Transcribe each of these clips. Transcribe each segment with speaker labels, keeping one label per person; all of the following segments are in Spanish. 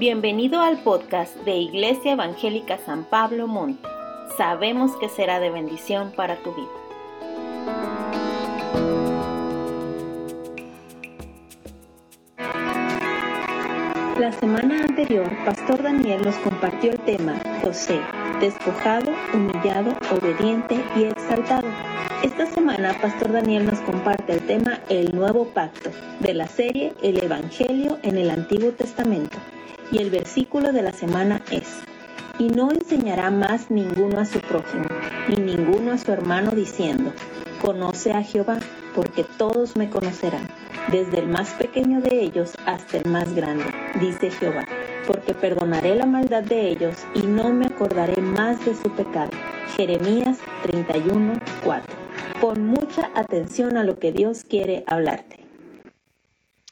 Speaker 1: Bienvenido al podcast de Iglesia Evangélica San Pablo Monte. Sabemos que será de bendición para tu vida. La semana anterior, Pastor Daniel nos compartió el tema José, despojado, humillado, obediente y exaltado. Esta semana, Pastor Daniel nos comparte el tema El Nuevo Pacto de la serie El Evangelio en el Antiguo Testamento. Y el versículo de la semana es, y no enseñará más ninguno a su prójimo, ni ninguno a su hermano diciendo, conoce a Jehová, porque todos me conocerán, desde el más pequeño de ellos hasta el más grande, dice Jehová, porque perdonaré la maldad de ellos y no me acordaré más de su pecado. Jeremías 31, 4. Pon mucha atención a lo que Dios quiere hablarte.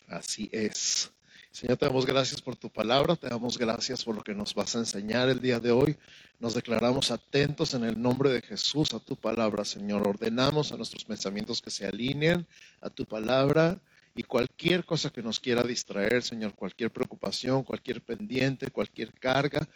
Speaker 2: Así es. Señor, te damos gracias por tu palabra, te damos gracias por lo que nos vas a enseñar el día de hoy. Nos declaramos atentos en el nombre de Jesús a tu palabra, Señor. Ordenamos a nuestros pensamientos que se alineen a tu palabra y cualquier cosa que nos quiera distraer, Señor, cualquier preocupación, cualquier pendiente, cualquier carga,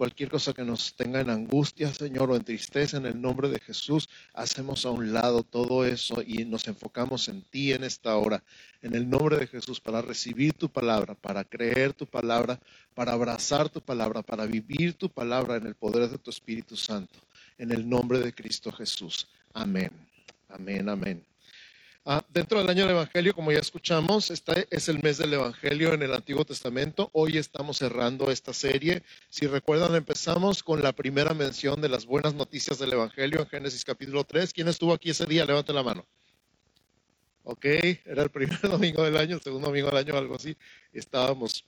Speaker 2: cualquier cosa que nos tenga en angustia, Señor, o en tristeza, en el nombre de Jesús, hacemos a un lado todo eso y nos enfocamos en ti en esta hora, en el nombre de Jesús, para recibir tu palabra, para creer tu palabra, para abrazar tu palabra, para vivir tu palabra en el poder de tu Espíritu Santo, en el nombre de Cristo Jesús. Amén. Amén, amén. Ah, dentro del año del Evangelio, como ya escuchamos, este es el mes del Evangelio en el Antiguo Testamento. Hoy estamos cerrando esta serie. Si recuerdan, empezamos con la primera mención de las buenas noticias del Evangelio en Génesis capítulo 3. ¿Quién estuvo aquí ese día? Levante la mano. Ok, era el primer domingo del año, el segundo domingo del año, algo así. Estábamos,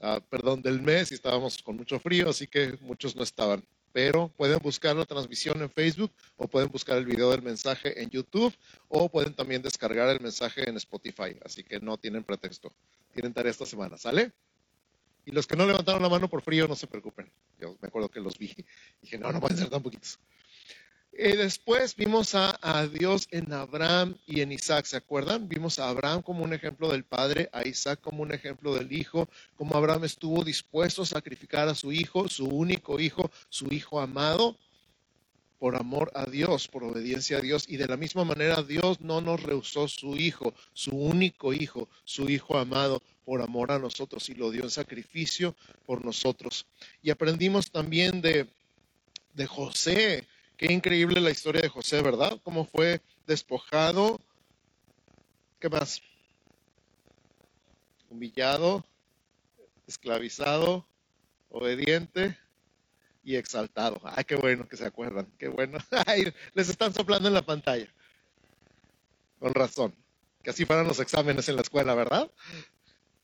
Speaker 2: ah, perdón, del mes y estábamos con mucho frío, así que muchos no estaban pero pueden buscar la transmisión en Facebook o pueden buscar el video del mensaje en YouTube o pueden también descargar el mensaje en Spotify. Así que no tienen pretexto. Tienen tarea esta semana, ¿sale? Y los que no levantaron la mano por frío, no se preocupen. Yo me acuerdo que los vi. Dije, no, no pueden ser tan poquitos. Y después vimos a, Dios en Abraham y en Isaac, ¿se acuerdan? Vimos a Abraham como un ejemplo del padre, a Isaac como un ejemplo del hijo, como Abraham estuvo dispuesto a sacrificar a su hijo, su único hijo, su hijo amado, por amor a Dios, por obediencia a Dios. Y de la misma manera Dios no nos rehusó su hijo, su único hijo, su hijo amado, por amor a nosotros y lo dio en sacrificio por nosotros. Y aprendimos también de, de José Qué increíble la historia de José, ¿verdad? Cómo fue despojado. ¿Qué más? Humillado, esclavizado, obediente y exaltado. Ay, qué bueno que se acuerdan. Qué bueno. Ay, les están soplando en la pantalla. Con razón. Que así fueran los exámenes en la escuela, ¿verdad?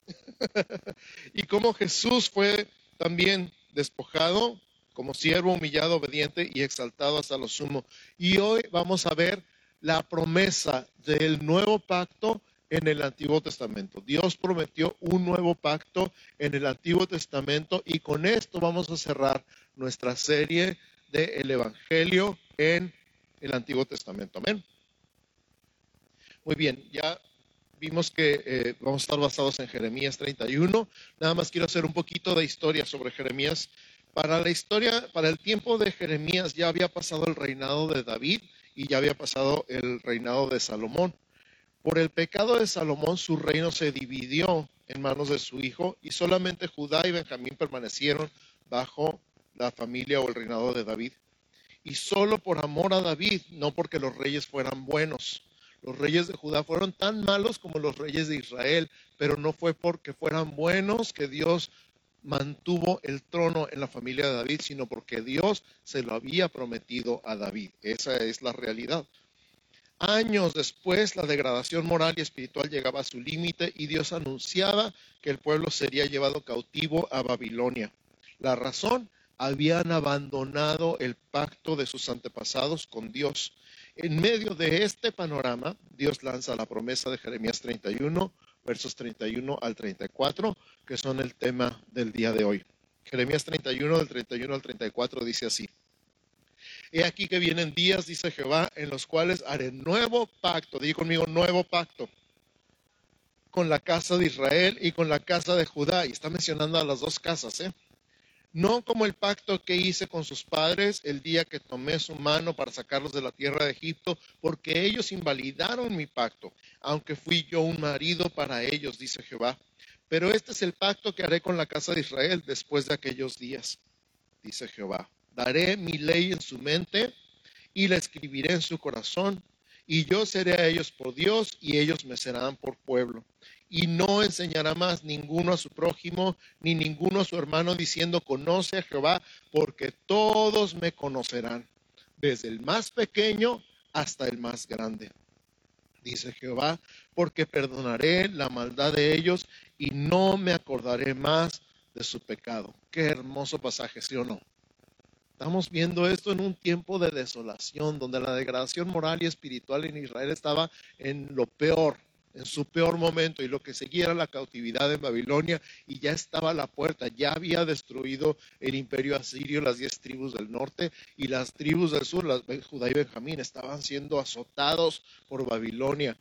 Speaker 2: y cómo Jesús fue también despojado, como siervo humillado, obediente y exaltado hasta lo sumo. Y hoy vamos a ver la promesa del nuevo pacto en el Antiguo Testamento. Dios prometió un nuevo pacto en el Antiguo Testamento y con esto vamos a cerrar nuestra serie del Evangelio en el Antiguo Testamento. Amén. Muy bien, ya vimos que eh, vamos a estar basados en Jeremías 31. Nada más quiero hacer un poquito de historia sobre Jeremías para la historia, para el tiempo de Jeremías ya había pasado el reinado de David y ya había pasado el reinado de Salomón. Por el pecado de Salomón su reino se dividió en manos de su hijo y solamente Judá y Benjamín permanecieron bajo la familia o el reinado de David. Y solo por amor a David, no porque los reyes fueran buenos. Los reyes de Judá fueron tan malos como los reyes de Israel, pero no fue porque fueran buenos que Dios mantuvo el trono en la familia de David, sino porque Dios se lo había prometido a David. Esa es la realidad. Años después, la degradación moral y espiritual llegaba a su límite y Dios anunciaba que el pueblo sería llevado cautivo a Babilonia. La razón, habían abandonado el pacto de sus antepasados con Dios. En medio de este panorama, Dios lanza la promesa de Jeremías 31, versos 31 al 34, que son el tema del día de hoy. Jeremías 31, del 31 al 34 dice así. He aquí que vienen días, dice Jehová, en los cuales haré nuevo pacto. Digo conmigo, nuevo pacto. con la casa de Israel y con la casa de Judá. Y está mencionando a las dos casas, ¿eh? No como el pacto que hice con sus padres el día que tomé su mano para sacarlos de la tierra de Egipto, porque ellos invalidaron mi pacto, aunque fui yo un marido para ellos, dice Jehová. Pero este es el pacto que haré con la casa de Israel después de aquellos días, dice Jehová. Daré mi ley en su mente y la escribiré en su corazón, y yo seré a ellos por Dios y ellos me serán por pueblo. Y no enseñará más ninguno a su prójimo, ni ninguno a su hermano, diciendo, conoce a Jehová, porque todos me conocerán, desde el más pequeño hasta el más grande. Dice Jehová, porque perdonaré la maldad de ellos y no me acordaré más de su pecado. Qué hermoso pasaje, ¿sí o no? Estamos viendo esto en un tiempo de desolación, donde la degradación moral y espiritual en Israel estaba en lo peor, en su peor momento, y lo que seguía era la cautividad en Babilonia, y ya estaba la puerta, ya había destruido el imperio asirio, las diez tribus del norte, y las tribus del sur, las Judá y Benjamín, estaban siendo azotados por Babilonia,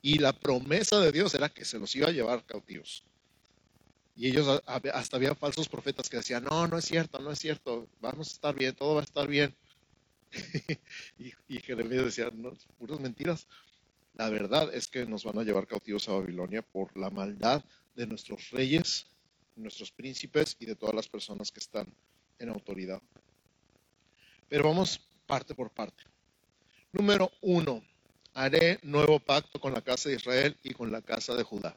Speaker 2: y la promesa de Dios era que se los iba a llevar cautivos. Y ellos hasta había falsos profetas que decían, no, no es cierto, no es cierto, vamos a estar bien, todo va a estar bien. y, y, Jeremías decía, no, puras mentiras. La verdad es que nos van a llevar cautivos a Babilonia por la maldad de nuestros reyes, nuestros príncipes y de todas las personas que están en autoridad. Pero vamos parte por parte. Número uno, haré nuevo pacto con la casa de Israel y con la casa de Judá.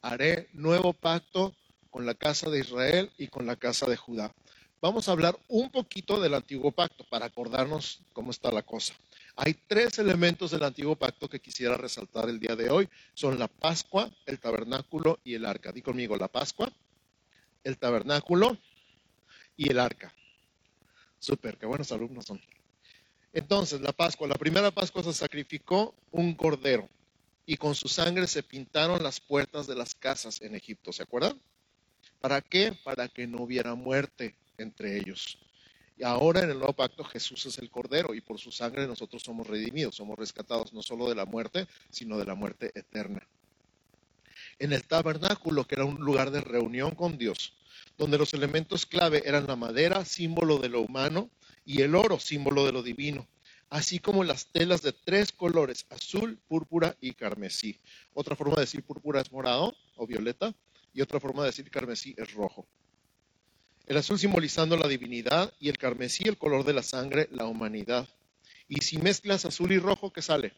Speaker 2: Haré nuevo pacto con la casa de Israel y con la casa de Judá. Vamos a hablar un poquito del antiguo pacto para acordarnos cómo está la cosa. Hay tres elementos del antiguo pacto que quisiera resaltar el día de hoy. Son la Pascua, el tabernáculo y el arca. Di conmigo, la Pascua, el tabernáculo y el arca. Súper, qué buenos alumnos son. Entonces, la Pascua, la primera Pascua se sacrificó un cordero y con su sangre se pintaron las puertas de las casas en Egipto, ¿se acuerdan? ¿Para qué? Para que no hubiera muerte entre ellos. Y ahora en el nuevo pacto Jesús es el Cordero y por su sangre nosotros somos redimidos, somos rescatados no solo de la muerte, sino de la muerte eterna. En el tabernáculo, que era un lugar de reunión con Dios, donde los elementos clave eran la madera, símbolo de lo humano, y el oro, símbolo de lo divino, así como las telas de tres colores, azul, púrpura y carmesí. Otra forma de decir púrpura es morado o violeta, y otra forma de decir carmesí es rojo. El azul simbolizando la divinidad y el carmesí el color de la sangre, la humanidad. Y si mezclas azul y rojo, ¿qué sale?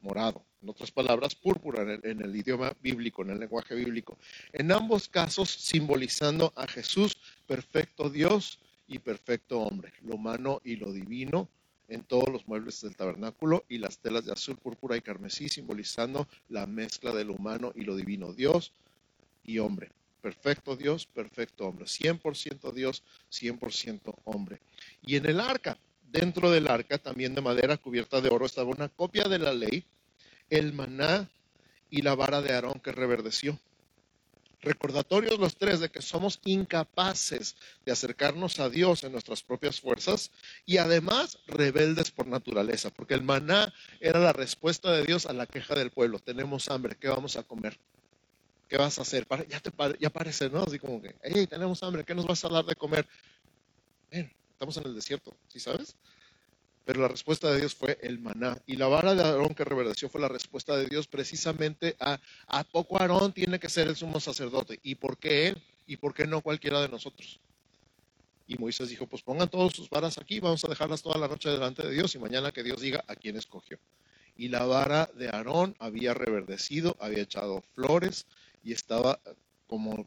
Speaker 2: Morado. En otras palabras, púrpura en el, en el idioma bíblico, en el lenguaje bíblico. En ambos casos simbolizando a Jesús, perfecto Dios y perfecto hombre, lo humano y lo divino, en todos los muebles del tabernáculo y las telas de azul, púrpura y carmesí simbolizando la mezcla de lo humano y lo divino. Dios y hombre. Perfecto Dios, perfecto hombre. 100% Dios, 100% hombre. Y en el arca, dentro del arca, también de madera cubierta de oro, estaba una copia de la ley, el maná y la vara de Aarón que reverdeció. Recordatorios los tres de que somos incapaces de acercarnos a Dios en nuestras propias fuerzas y además rebeldes por naturaleza, porque el maná era la respuesta de Dios a la queja del pueblo. Tenemos hambre, ¿qué vamos a comer? ¿Qué vas a hacer? Ya, te, ya parece, ¿no? Así como que, hey, tenemos hambre, ¿qué nos vas a dar de comer? Ven, estamos en el desierto, ¿sí sabes? Pero la respuesta de Dios fue el maná. Y la vara de Aarón que reverdeció fue la respuesta de Dios precisamente a, ¿a poco Aarón tiene que ser el sumo sacerdote? ¿Y por qué él? ¿Y por qué no cualquiera de nosotros? Y Moisés dijo, pues pongan todas sus varas aquí, vamos a dejarlas toda la noche delante de Dios y mañana que Dios diga a quién escogió. Y la vara de Aarón había reverdecido, había echado flores, y estaba como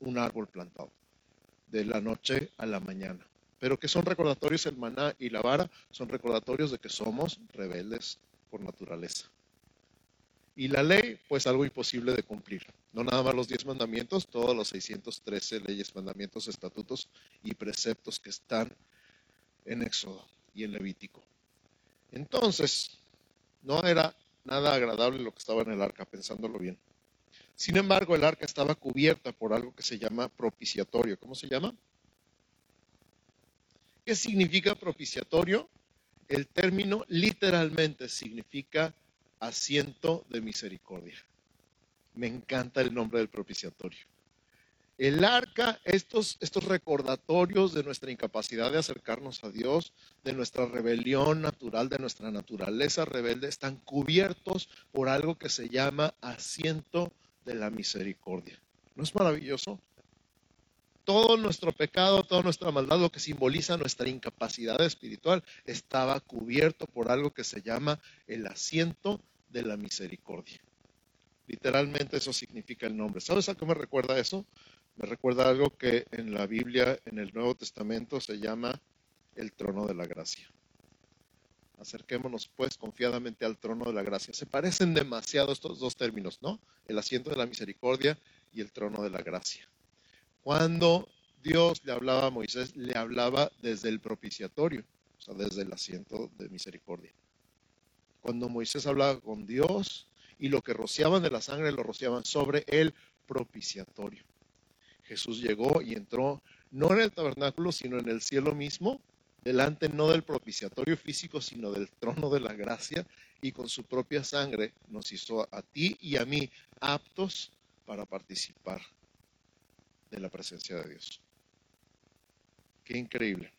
Speaker 2: un árbol plantado, de la noche a la mañana. Pero que son recordatorios el maná y la vara, son recordatorios de que somos rebeldes por naturaleza. Y la ley, pues algo imposible de cumplir. No nada más los diez mandamientos, todos los 613 leyes, mandamientos, estatutos y preceptos que están en Éxodo y en Levítico. Entonces, no era nada agradable lo que estaba en el arca, pensándolo bien. Sin embargo, el arca estaba cubierta por algo que se llama propiciatorio. ¿Cómo se llama? ¿Qué significa propiciatorio? El término literalmente significa asiento de misericordia. Me encanta el nombre del propiciatorio. El arca, estos, estos recordatorios de nuestra incapacidad de acercarnos a Dios, de nuestra rebelión natural, de nuestra naturaleza rebelde, están cubiertos por algo que se llama asiento de la misericordia. ¿No es maravilloso? Todo nuestro pecado, toda nuestra maldad, lo que simboliza nuestra incapacidad espiritual, estaba cubierto por algo que se llama el asiento de la misericordia. Literalmente eso significa el nombre. ¿Sabes a qué me recuerda eso? Me recuerda algo que en la Biblia, en el Nuevo Testamento, se llama el trono de la gracia. Acerquémonos pues confiadamente al trono de la gracia. Se parecen demasiado estos dos términos, ¿no? El asiento de la misericordia y el trono de la gracia. Cuando Dios le hablaba a Moisés, le hablaba desde el propiciatorio, o sea, desde el asiento de misericordia. Cuando Moisés hablaba con Dios y lo que rociaban de la sangre lo rociaban sobre el propiciatorio. Jesús llegó y entró no en el tabernáculo, sino en el cielo mismo, delante no del propiciatorio físico, sino del trono de la gracia, y con su propia sangre nos hizo a ti y a mí aptos para participar de la presencia de Dios. Qué increíble.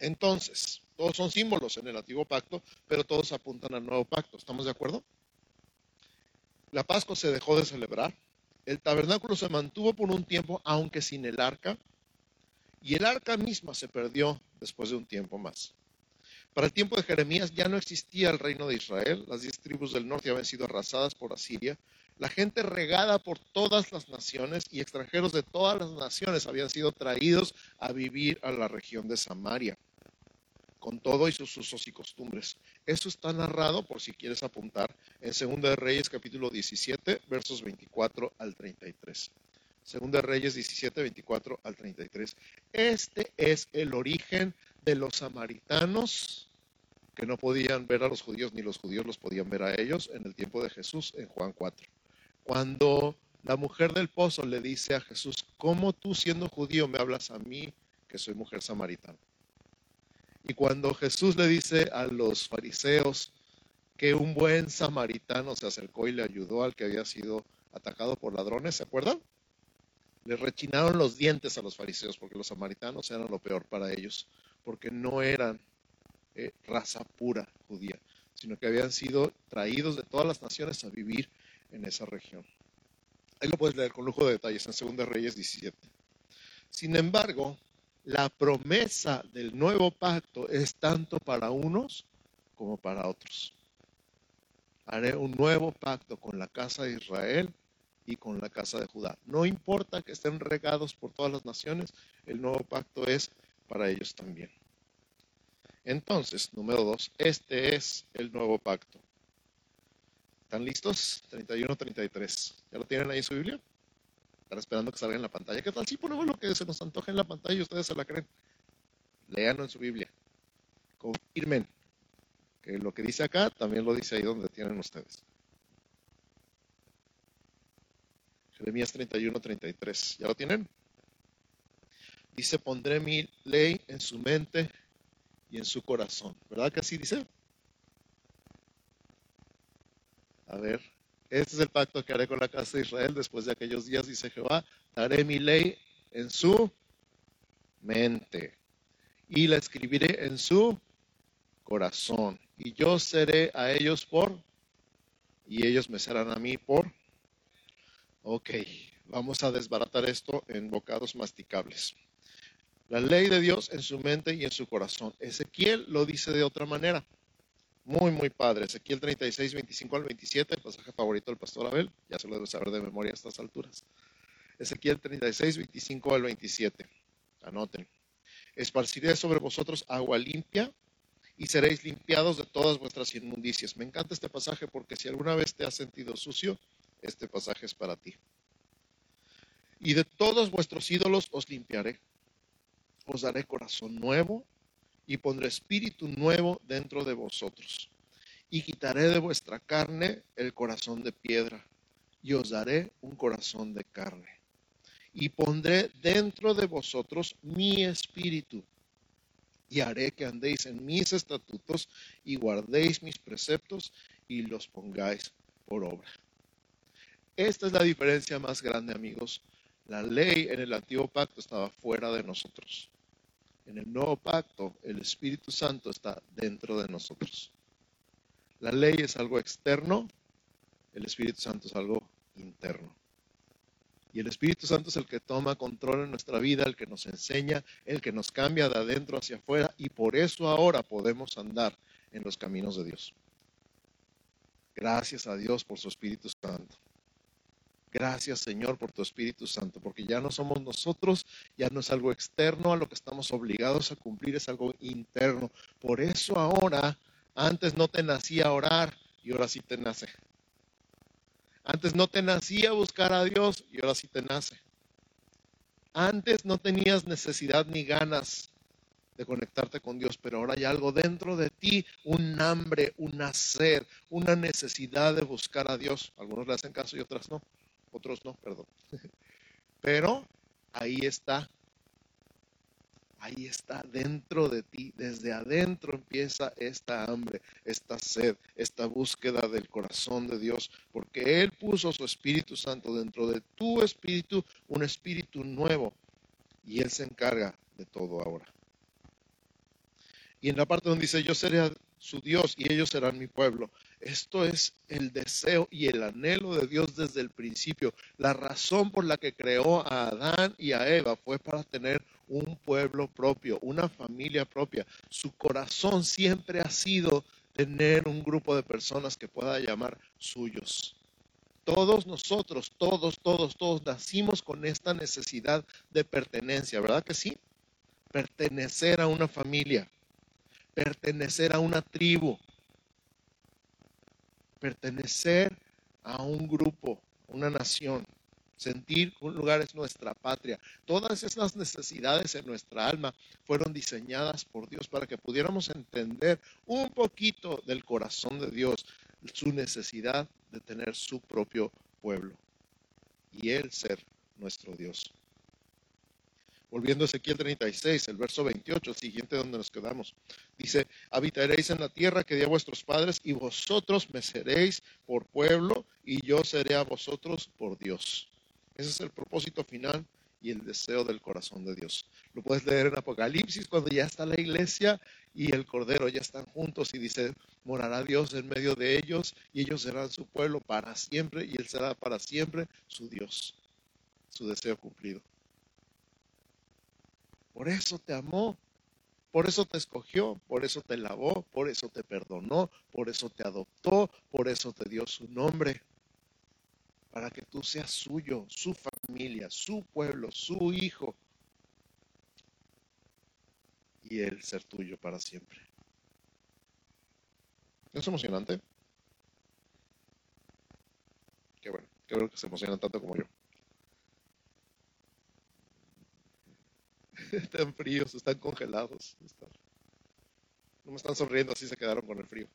Speaker 2: Entonces, todos son símbolos en el antiguo pacto, pero todos apuntan al nuevo pacto. ¿Estamos de acuerdo? La Pascua se dejó de celebrar el tabernáculo se mantuvo por un tiempo, aunque sin el arca, y el arca misma se perdió después de un tiempo más. Para el tiempo de Jeremías ya no existía el reino de Israel, las diez tribus del norte habían sido arrasadas por Asiria, la gente regada por todas las naciones y extranjeros de todas las naciones habían sido traídos a vivir a la región de Samaria con todo y sus usos y costumbres. Eso está narrado, por si quieres apuntar, en 2 de Reyes capítulo 17, versos 24 al 33. 2 de Reyes 17, 24 al 33. Este es el origen de los samaritanos que no podían ver a los judíos ni los judíos los podían ver a ellos en el tiempo de Jesús en Juan 4. Cuando la mujer del pozo le dice a Jesús, ¿cómo tú siendo judío me hablas a mí que soy mujer samaritana? Y cuando Jesús le dice a los fariseos que un buen samaritano se acercó y le ayudó al que había sido atacado por ladrones, ¿se acuerdan? Le rechinaron los dientes a los fariseos porque los samaritanos eran lo peor para ellos, porque no eran eh, raza pura judía, sino que habían sido traídos de todas las naciones a vivir en esa región. Ahí lo puedes leer con lujo de detalles en 2 Reyes 17. Sin embargo, la promesa del nuevo pacto es tanto para unos como para otros. Haré un nuevo pacto con la casa de Israel y con la casa de Judá. No importa que estén regados por todas las naciones, el nuevo pacto es para ellos también. Entonces, número dos, este es el nuevo pacto. ¿Están listos? 31-33. ¿Ya lo tienen ahí en su Biblia? Están esperando que salga en la pantalla. ¿Qué tal si ponemos lo que se nos antoja en la pantalla y ustedes se la creen? Leanlo en su Biblia. Confirmen que lo que dice acá también lo dice ahí donde tienen ustedes. Jeremías 31, 33. ¿Ya lo tienen? Dice, pondré mi ley en su mente y en su corazón. ¿Verdad que así dice? A ver, este es el pacto que haré con la casa de Israel después de aquellos días, dice Jehová. Daré mi ley en su mente y la escribiré en su corazón. Y yo seré a ellos por, y ellos me serán a mí por. Ok, vamos a desbaratar esto en bocados masticables. La ley de Dios en su mente y en su corazón. Ezequiel lo dice de otra manera. Muy, muy padre. Ezequiel 36, 25 al 27, el pasaje favorito del pastor Abel. Ya se lo debe saber de memoria a estas alturas. Ezequiel 36, 25 al 27. Anoten. Esparciré sobre vosotros agua limpia y seréis limpiados de todas vuestras inmundicias. Me encanta este pasaje porque si alguna vez te has sentido sucio, este pasaje es para ti. Y de todos vuestros ídolos os limpiaré. Os daré corazón nuevo y pondré espíritu nuevo dentro de vosotros. Y quitaré de vuestra carne el corazón de piedra, y os daré un corazón de carne. Y pondré dentro de vosotros mi espíritu, y haré que andéis en mis estatutos, y guardéis mis preceptos, y los pongáis por obra. Esta es la diferencia más grande, amigos. La ley en el antiguo pacto estaba fuera de nosotros. En el nuevo pacto, el Espíritu Santo está dentro de nosotros. La ley es algo externo, el Espíritu Santo es algo interno. Y el Espíritu Santo es el que toma control en nuestra vida, el que nos enseña, el que nos cambia de adentro hacia afuera y por eso ahora podemos andar en los caminos de Dios. Gracias a Dios por su Espíritu Santo. Gracias Señor por tu Espíritu Santo, porque ya no somos nosotros, ya no es algo externo a lo que estamos obligados a cumplir, es algo interno. Por eso ahora, antes no te nacía orar y ahora sí te nace. Antes no te nacía buscar a Dios y ahora sí te nace. Antes no tenías necesidad ni ganas de conectarte con Dios, pero ahora hay algo dentro de ti, un hambre, una sed, una necesidad de buscar a Dios. Algunos le hacen caso y otros no, otros no, perdón. Pero ahí está, ahí está dentro de ti, desde adentro empieza esta hambre, esta sed, esta búsqueda del corazón de Dios, porque Él puso su Espíritu Santo dentro de tu espíritu, un espíritu nuevo, y Él se encarga de todo ahora. Y en la parte donde dice, yo seré su Dios y ellos serán mi pueblo. Esto es el deseo y el anhelo de Dios desde el principio. La razón por la que creó a Adán y a Eva fue para tener un pueblo propio, una familia propia. Su corazón siempre ha sido tener un grupo de personas que pueda llamar suyos. Todos nosotros, todos, todos, todos nacimos con esta necesidad de pertenencia, ¿verdad que sí? Pertenecer a una familia pertenecer a una tribu, pertenecer a un grupo, una nación, sentir que un lugar es nuestra patria. Todas esas necesidades en nuestra alma fueron diseñadas por Dios para que pudiéramos entender un poquito del corazón de Dios, su necesidad de tener su propio pueblo y Él ser nuestro Dios. Volviendo a Ezequiel 36, el verso 28, el siguiente donde nos quedamos. Dice, habitaréis en la tierra que di a vuestros padres y vosotros me seréis por pueblo y yo seré a vosotros por Dios. Ese es el propósito final y el deseo del corazón de Dios. Lo puedes leer en Apocalipsis cuando ya está la iglesia y el Cordero ya están juntos y dice, morará Dios en medio de ellos y ellos serán su pueblo para siempre y Él será para siempre su Dios, su deseo cumplido. Por eso te amó, por eso te escogió, por eso te lavó, por eso te perdonó, por eso te adoptó, por eso te dio su nombre, para que tú seas suyo, su familia, su pueblo, su hijo, y él ser tuyo para siempre. ¿No es emocionante? Qué bueno, qué bueno que se emocionan tanto como yo. están fríos, están congelados. No me están sonriendo, así se quedaron con el frío.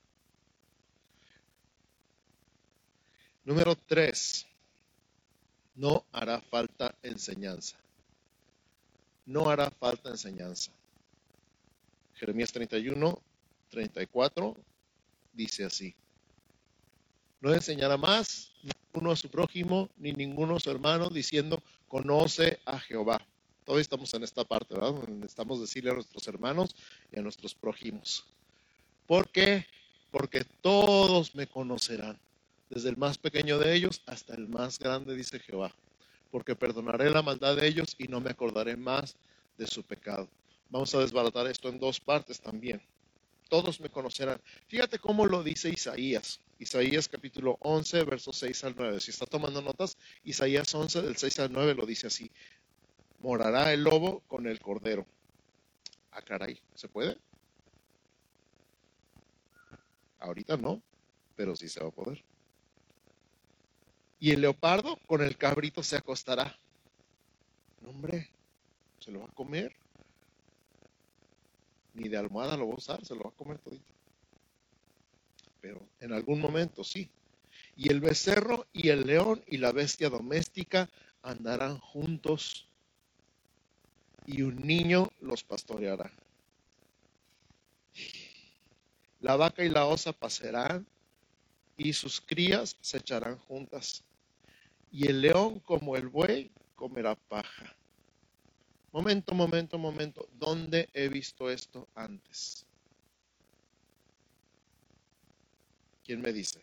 Speaker 2: Número tres, no hará falta enseñanza. No hará falta enseñanza. Jeremías 31, 34 dice así. No enseñará más ninguno a su prójimo ni ninguno a su hermano diciendo, conoce a Jehová Todavía estamos en esta parte, ¿verdad? Necesitamos decirle a nuestros hermanos y a nuestros prójimos. ¿Por qué? Porque todos me conocerán, desde el más pequeño de ellos hasta el más grande, dice Jehová. Porque perdonaré la maldad de ellos y no me acordaré más de su pecado. Vamos a desbaratar esto en dos partes también. Todos me conocerán. Fíjate cómo lo dice Isaías. Isaías capítulo 11, versos 6 al 9. Si está tomando notas, Isaías 11 del 6 al 9 lo dice así morará el lobo con el cordero. Ah, caray, ¿se puede? Ahorita no, pero sí se va a poder. Y el leopardo con el cabrito se acostará. No, hombre, se lo va a comer. Ni de almohada lo va a usar, se lo va a comer todito. Pero en algún momento sí. Y el becerro y el león y la bestia doméstica andarán juntos y un niño los pastoreará. La vaca y la osa pasarán y sus crías se echarán juntas. y el león como el buey comerá paja. Momento, momento, momento. ¿Dónde he visto esto antes? ¿Quién me dice?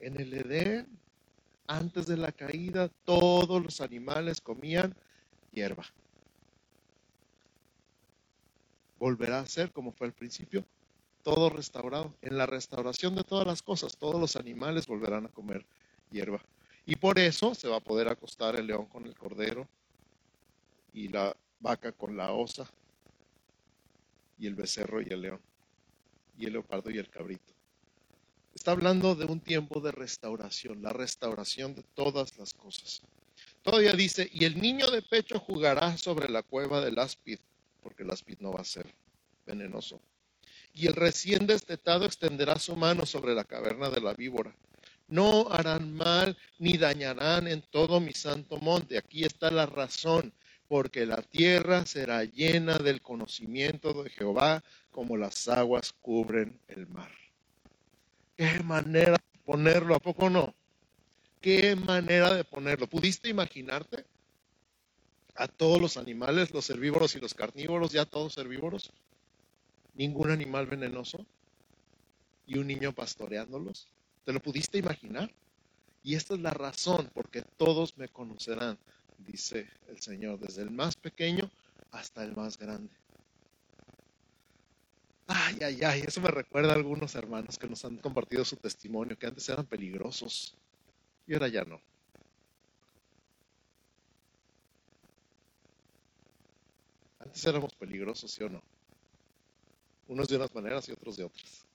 Speaker 2: En el Edén, antes de la caída, todos los animales comían hierba. Volverá a ser como fue al principio, todo restaurado. En la restauración de todas las cosas, todos los animales volverán a comer hierba. Y por eso se va a poder acostar el león con el cordero y la vaca con la osa y el becerro y el león y el leopardo y el cabrito. Está hablando de un tiempo de restauración, la restauración de todas las cosas. Todavía dice, y el niño de pecho jugará sobre la cueva del áspid, porque el áspid no va a ser venenoso. Y el recién destetado extenderá su mano sobre la caverna de la víbora. No harán mal ni dañarán en todo mi santo monte. Aquí está la razón, porque la tierra será llena del conocimiento de Jehová como las aguas cubren el mar. Qué manera de ponerlo, ¿a poco no? Qué manera de ponerlo. ¿Pudiste imaginarte a todos los animales, los herbívoros y los carnívoros, ya todos herbívoros? Ningún animal venenoso y un niño pastoreándolos. ¿Te lo pudiste imaginar? Y esta es la razón porque todos me conocerán, dice el Señor, desde el más pequeño hasta el más grande. Ay, ay, ay, eso me recuerda a algunos hermanos que nos han compartido su testimonio, que antes eran peligrosos y ahora ya no. Antes éramos peligrosos, ¿sí o no? Unos de unas maneras y otros de otras.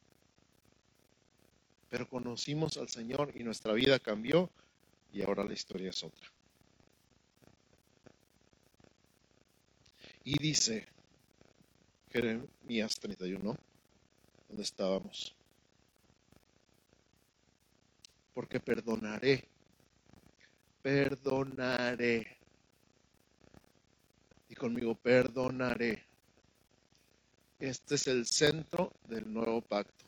Speaker 2: Pero conocimos al Señor y nuestra vida cambió y ahora la historia es otra. Y dice, Jeremías 31, donde estábamos. Porque perdonaré, perdonaré. Y conmigo, perdonaré. Este es el centro del nuevo pacto.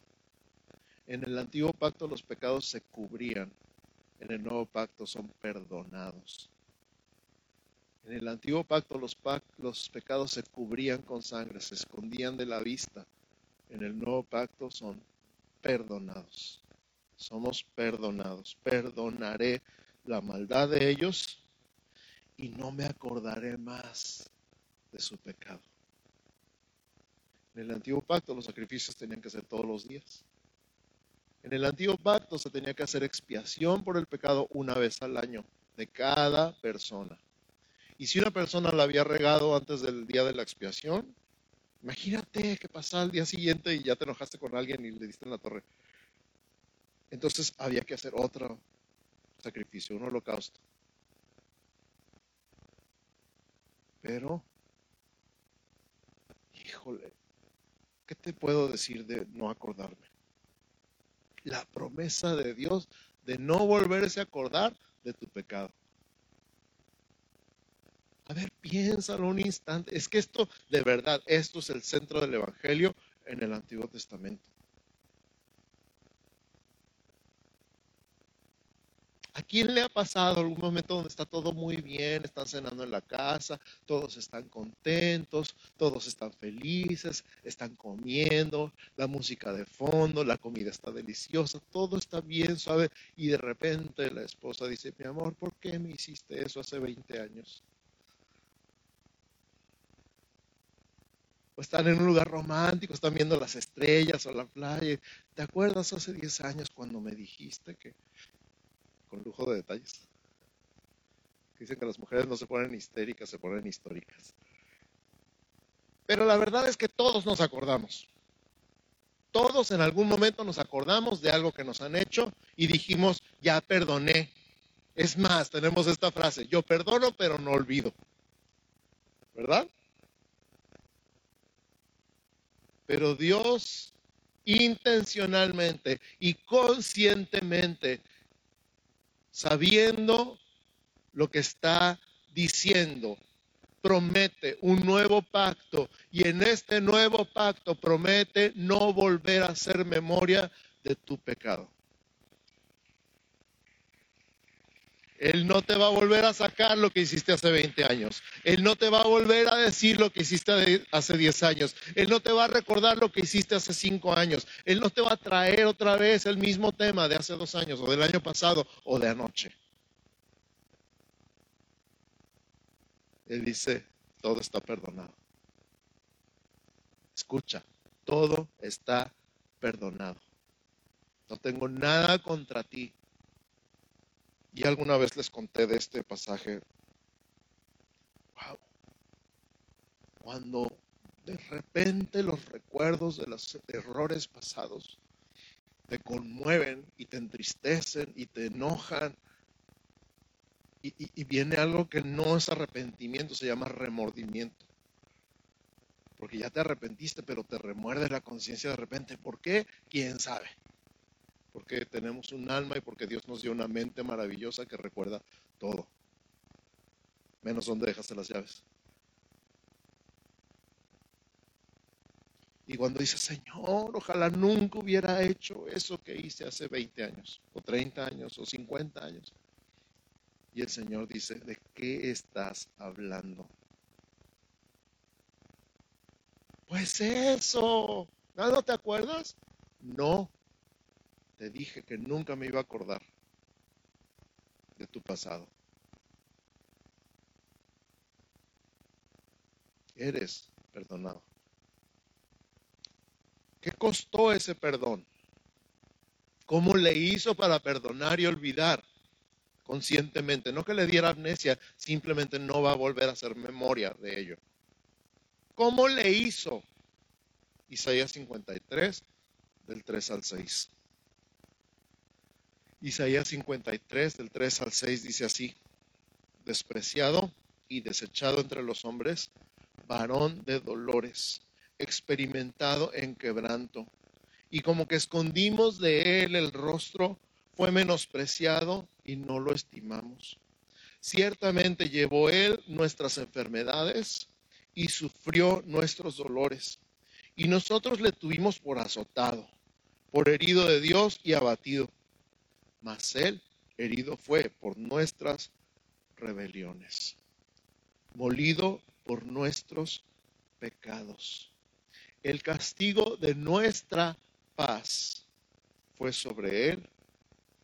Speaker 2: En el antiguo pacto los pecados se cubrían, en el nuevo pacto son perdonados. En el antiguo pacto los, los pecados se cubrían con sangre, se escondían de la vista. En el nuevo pacto son perdonados. Somos perdonados. Perdonaré la maldad de ellos y no me acordaré más de su pecado. En el antiguo pacto los sacrificios tenían que ser todos los días. En el antiguo pacto se tenía que hacer expiación por el pecado una vez al año de cada persona. Y si una persona la había regado antes del día de la expiación, imagínate que pasaba el día siguiente y ya te enojaste con alguien y le diste en la torre. Entonces había que hacer otro sacrificio, un holocausto. Pero, híjole, ¿qué te puedo decir de no acordarme? La promesa de Dios de no volverse a acordar de tu pecado. A ver, piénsalo un instante. Es que esto, de verdad, esto es el centro del Evangelio en el Antiguo Testamento. ¿A quién le ha pasado algún momento donde está todo muy bien, están cenando en la casa, todos están contentos, todos están felices, están comiendo, la música de fondo, la comida está deliciosa, todo está bien suave y de repente la esposa dice, mi amor, ¿por qué me hiciste eso hace 20 años? O están en un lugar romántico, están viendo las estrellas o la playa. ¿Te acuerdas hace 10 años cuando me dijiste que, con lujo de detalles, dicen que las mujeres no se ponen histéricas, se ponen históricas? Pero la verdad es que todos nos acordamos. Todos en algún momento nos acordamos de algo que nos han hecho y dijimos, ya perdoné. Es más, tenemos esta frase, yo perdono pero no olvido. ¿Verdad? Pero Dios intencionalmente y conscientemente, sabiendo lo que está diciendo, promete un nuevo pacto y en este nuevo pacto promete no volver a hacer memoria de tu pecado. Él no te va a volver a sacar lo que hiciste hace 20 años. Él no te va a volver a decir lo que hiciste hace 10 años. Él no te va a recordar lo que hiciste hace 5 años. Él no te va a traer otra vez el mismo tema de hace dos años o del año pasado o de anoche. Él dice, todo está perdonado. Escucha, todo está perdonado. No tengo nada contra ti. Y alguna vez les conté de este pasaje. Wow. Cuando de repente los recuerdos de los errores pasados te conmueven y te entristecen y te enojan. Y, y, viene algo que no es arrepentimiento, se llama remordimiento. Porque ya te arrepentiste, pero te remuerde la conciencia de repente. ¿Por qué? ¿Quién sabe? Porque tenemos un alma y porque Dios nos dio una mente maravillosa que recuerda todo. Menos donde dejaste las llaves. Y cuando dice, Señor, ojalá nunca hubiera hecho eso que hice hace 20 años, o 30 años, o 50 años. Y el Señor dice, ¿de qué estás hablando? Pues eso. ¿No te acuerdas? No, te dije que nunca me iba a acordar de tu pasado. Eres perdonado. ¿Qué costó ese perdón? ¿Cómo le hizo para perdonar y olvidar conscientemente? No que le diera amnesia, simplemente no va a volver a hacer memoria de ello. ¿Cómo le hizo? Isaías 53, del 3 al 6. Isaías 53, del 3 al 6 dice así, despreciado y desechado entre los hombres, varón de dolores, experimentado en quebranto, y como que escondimos de él el rostro, fue menospreciado y no lo estimamos. Ciertamente llevó él nuestras enfermedades y sufrió nuestros dolores, y nosotros le tuvimos por azotado, por herido de Dios y abatido mas él herido fue por nuestras rebeliones, molido por nuestros pecados. El castigo de nuestra paz fue sobre él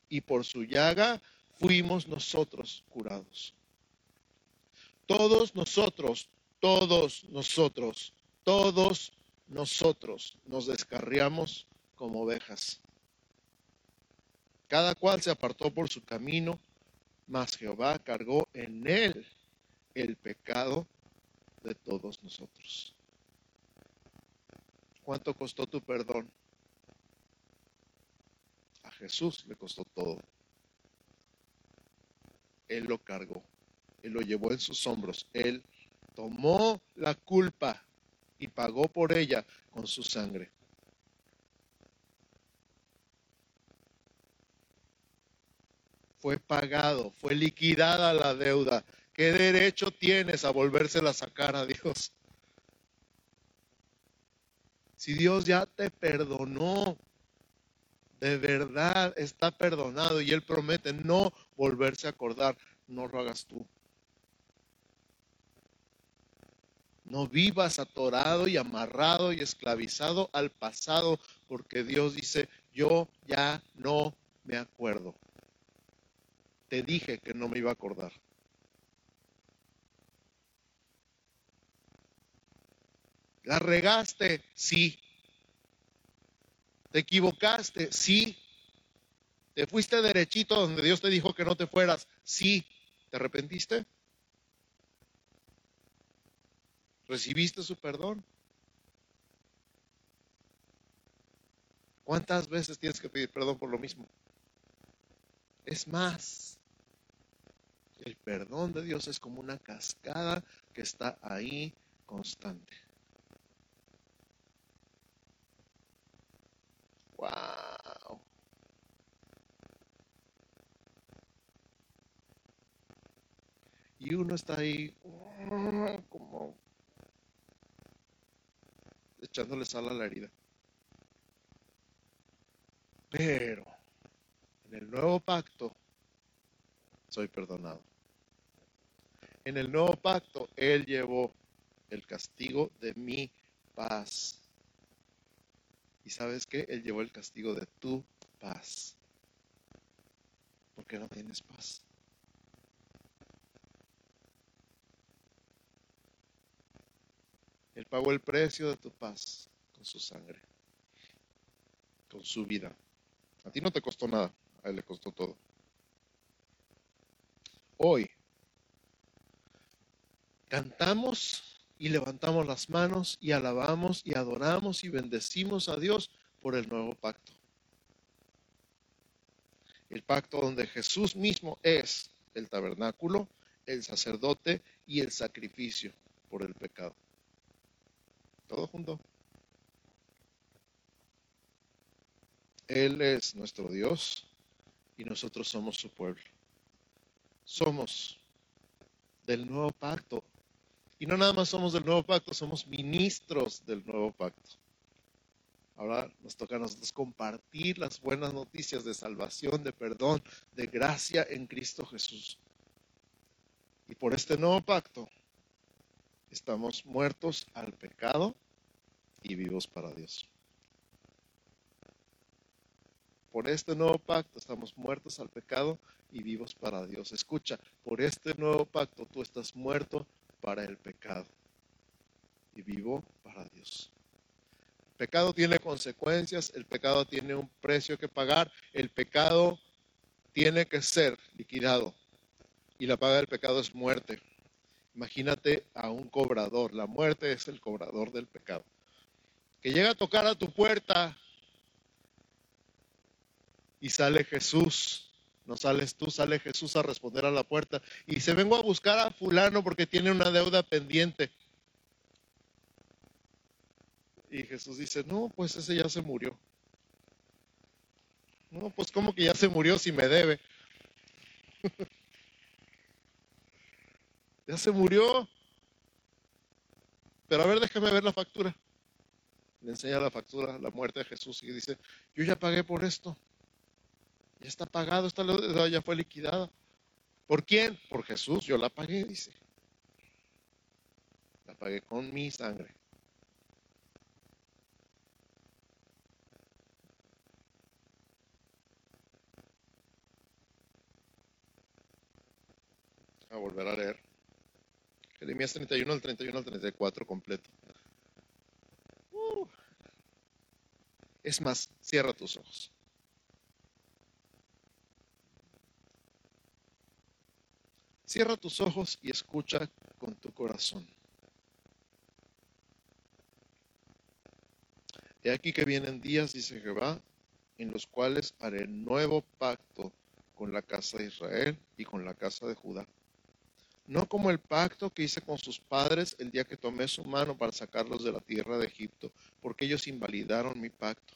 Speaker 2: y por su llaga fuimos nosotros curados. Todos nosotros, todos nosotros, todos nosotros nos descarriamos como ovejas cada cual se apartó por su camino, mas Jehová cargó en él el pecado de todos nosotros. ¿Cuánto costó tu perdón? A Jesús le costó todo. Él lo cargó, Él lo llevó en sus hombros, Él tomó la culpa y pagó por ella con su sangre. Fue pagado, fue liquidada la deuda. ¿Qué derecho tienes a volvérsela a sacar a Dios? Si Dios ya te perdonó, de verdad está perdonado y Él promete no volverse a acordar, no lo hagas tú. No vivas atorado y amarrado y esclavizado al pasado, porque Dios dice, yo ya no me acuerdo te dije que no me iba a acordar. ¿La regaste? Sí. ¿Te equivocaste? Sí. ¿Te fuiste derechito donde Dios te dijo que no te fueras? Sí. ¿Te arrepentiste? ¿Recibiste su perdón? ¿Cuántas veces tienes que pedir perdón por lo mismo? Es más, el perdón de Dios es como una cascada que está ahí constante. Wow. Y uno está ahí como echándole sal a la herida. Pero en el nuevo pacto soy perdonado. En el nuevo pacto Él llevó el castigo de mi paz. ¿Y sabes qué? Él llevó el castigo de tu paz. ¿Por qué no tienes paz? Él pagó el precio de tu paz con su sangre, con su vida. A ti no te costó nada, a Él le costó todo. Hoy cantamos y levantamos las manos y alabamos y adoramos y bendecimos a Dios por el nuevo pacto. El pacto donde Jesús mismo es el tabernáculo, el sacerdote y el sacrificio por el pecado. Todo junto. Él es nuestro Dios y nosotros somos su pueblo. Somos del nuevo pacto. Y no nada más somos del nuevo pacto, somos ministros del nuevo pacto. Ahora nos toca a nosotros compartir las buenas noticias de salvación, de perdón, de gracia en Cristo Jesús. Y por este nuevo pacto estamos muertos al pecado y vivos para Dios. Por este nuevo pacto estamos muertos al pecado y vivos para Dios. Escucha, por este nuevo pacto tú estás muerto para el pecado y vivo para Dios. El pecado tiene consecuencias, el pecado tiene un precio que pagar, el pecado tiene que ser liquidado y la paga del pecado es muerte. Imagínate a un cobrador, la muerte es el cobrador del pecado que llega a tocar a tu puerta y sale Jesús. No sales tú, sale Jesús a responder a la puerta. Y se vengo a buscar a fulano porque tiene una deuda pendiente. Y Jesús dice, no, pues ese ya se murió. No, pues como que ya se murió si me debe. ya se murió. Pero a ver, déjame ver la factura le enseña la factura, la muerte de Jesús y dice, yo ya pagué por esto. Ya está pagado, esta deuda ya fue liquidada. ¿Por quién? Por Jesús, yo la pagué, dice. La pagué con mi sangre. A volver a leer. Jeremías 31 al 31 al 34 completo. Es más, cierra tus ojos. Cierra tus ojos y escucha con tu corazón. He aquí que vienen días, dice Jehová, en los cuales haré nuevo pacto con la casa de Israel y con la casa de Judá. No como el pacto que hice con sus padres el día que tomé su mano para sacarlos de la tierra de Egipto, porque ellos invalidaron mi pacto,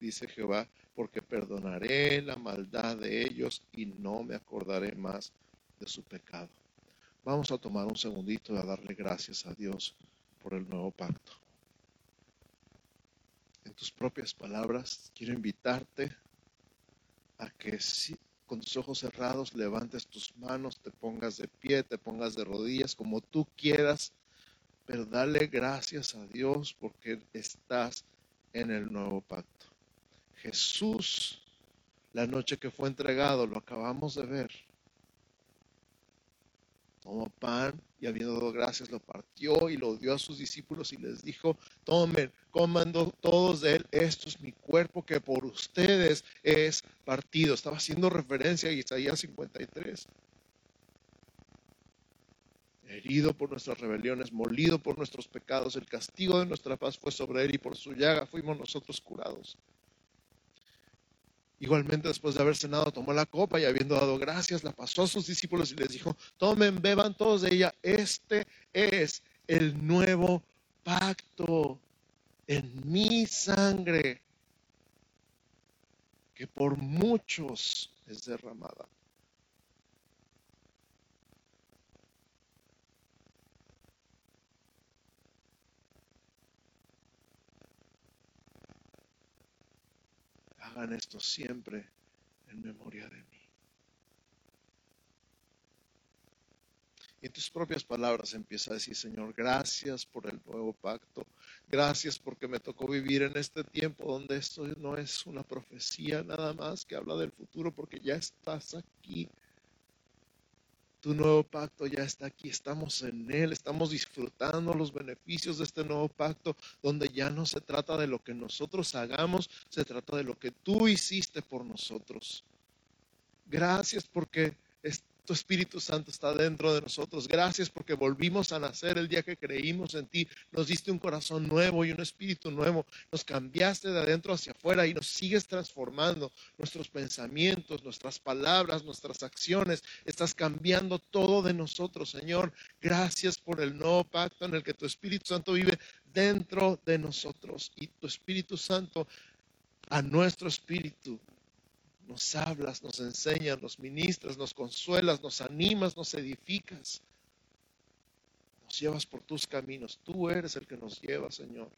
Speaker 2: dice Jehová, porque perdonaré la maldad de ellos y no me acordaré más de su pecado. Vamos a tomar un segundito y a darle gracias a Dios por el nuevo pacto. En tus propias palabras, quiero invitarte a que con tus ojos cerrados levantes tus manos, te pongas de pie, te pongas de rodillas, como tú quieras, pero dale gracias a Dios porque estás en el nuevo pacto. Jesús, la noche que fue entregado, lo acabamos de ver, tomó pan y habiendo dado gracias lo partió y lo dio a sus discípulos y les dijo, tomen, coman todos de él, esto es mi cuerpo que por ustedes es partido. Estaba haciendo referencia a Isaías 53. Herido por nuestras rebeliones, molido por nuestros pecados, el castigo de nuestra paz fue sobre él y por su llaga fuimos nosotros curados. Igualmente, después de haber cenado, tomó la copa y habiendo dado gracias, la pasó a sus discípulos y les dijo, tomen, beban todos de ella. Este es el nuevo pacto en mi sangre, que por muchos es derramada. Hagan esto siempre en memoria de mí. Y en tus propias palabras empieza a decir, Señor, gracias por el nuevo pacto. Gracias porque me tocó vivir en este tiempo donde esto no es una profecía nada más que habla del futuro, porque ya estás aquí. Tu nuevo pacto ya está aquí, estamos en él, estamos disfrutando los beneficios de este nuevo pacto, donde ya no se trata de lo que nosotros hagamos, se trata de lo que tú hiciste por nosotros. Gracias porque tu Espíritu Santo está dentro de nosotros. Gracias porque volvimos a nacer el día que creímos en ti. Nos diste un corazón nuevo y un espíritu nuevo. Nos cambiaste de adentro hacia afuera y nos sigues transformando nuestros pensamientos, nuestras palabras, nuestras acciones. Estás cambiando todo de nosotros, Señor. Gracias por el nuevo pacto en el que tu Espíritu Santo vive dentro de nosotros y tu Espíritu Santo a nuestro espíritu nos hablas, nos enseñas, nos ministras, nos consuelas, nos animas, nos edificas. Nos llevas por tus caminos. Tú eres el que nos lleva, Señor.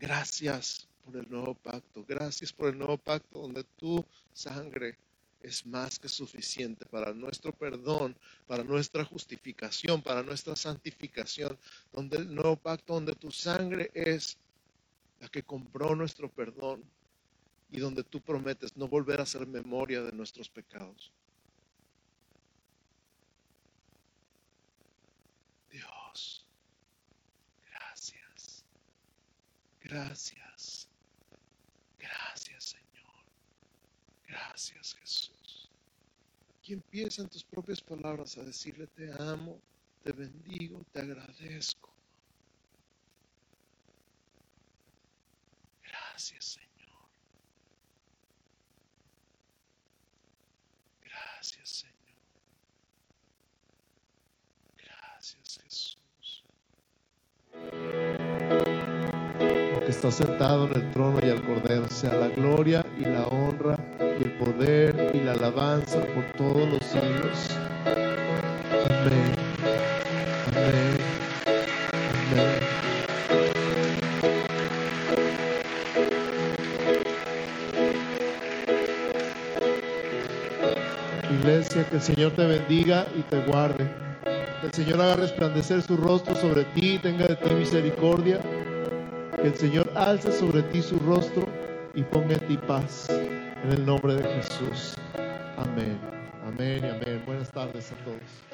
Speaker 2: Gracias por el nuevo pacto. Gracias por el nuevo pacto donde tu sangre es más que suficiente para nuestro perdón, para nuestra justificación, para nuestra santificación, donde el nuevo pacto, donde tu sangre es la que compró nuestro perdón, y donde tú prometes no volver a hacer memoria de nuestros pecados. Dios, gracias, gracias, gracias Señor, gracias Jesús. Y empieza en tus propias palabras a decirle, te amo, te bendigo, te agradezco. Está sentado en el trono y al Cordero, sea la gloria y la honra y el poder y la alabanza por todos los siglos. Amén. Amén. Amén. Iglesia, que el Señor te bendiga y te guarde. Que el Señor haga resplandecer su rostro sobre ti y tenga de ti misericordia que el Señor alce sobre ti su rostro y ponga en ti paz. En el nombre de Jesús. Amén. Amén y amén. Buenas tardes a todos.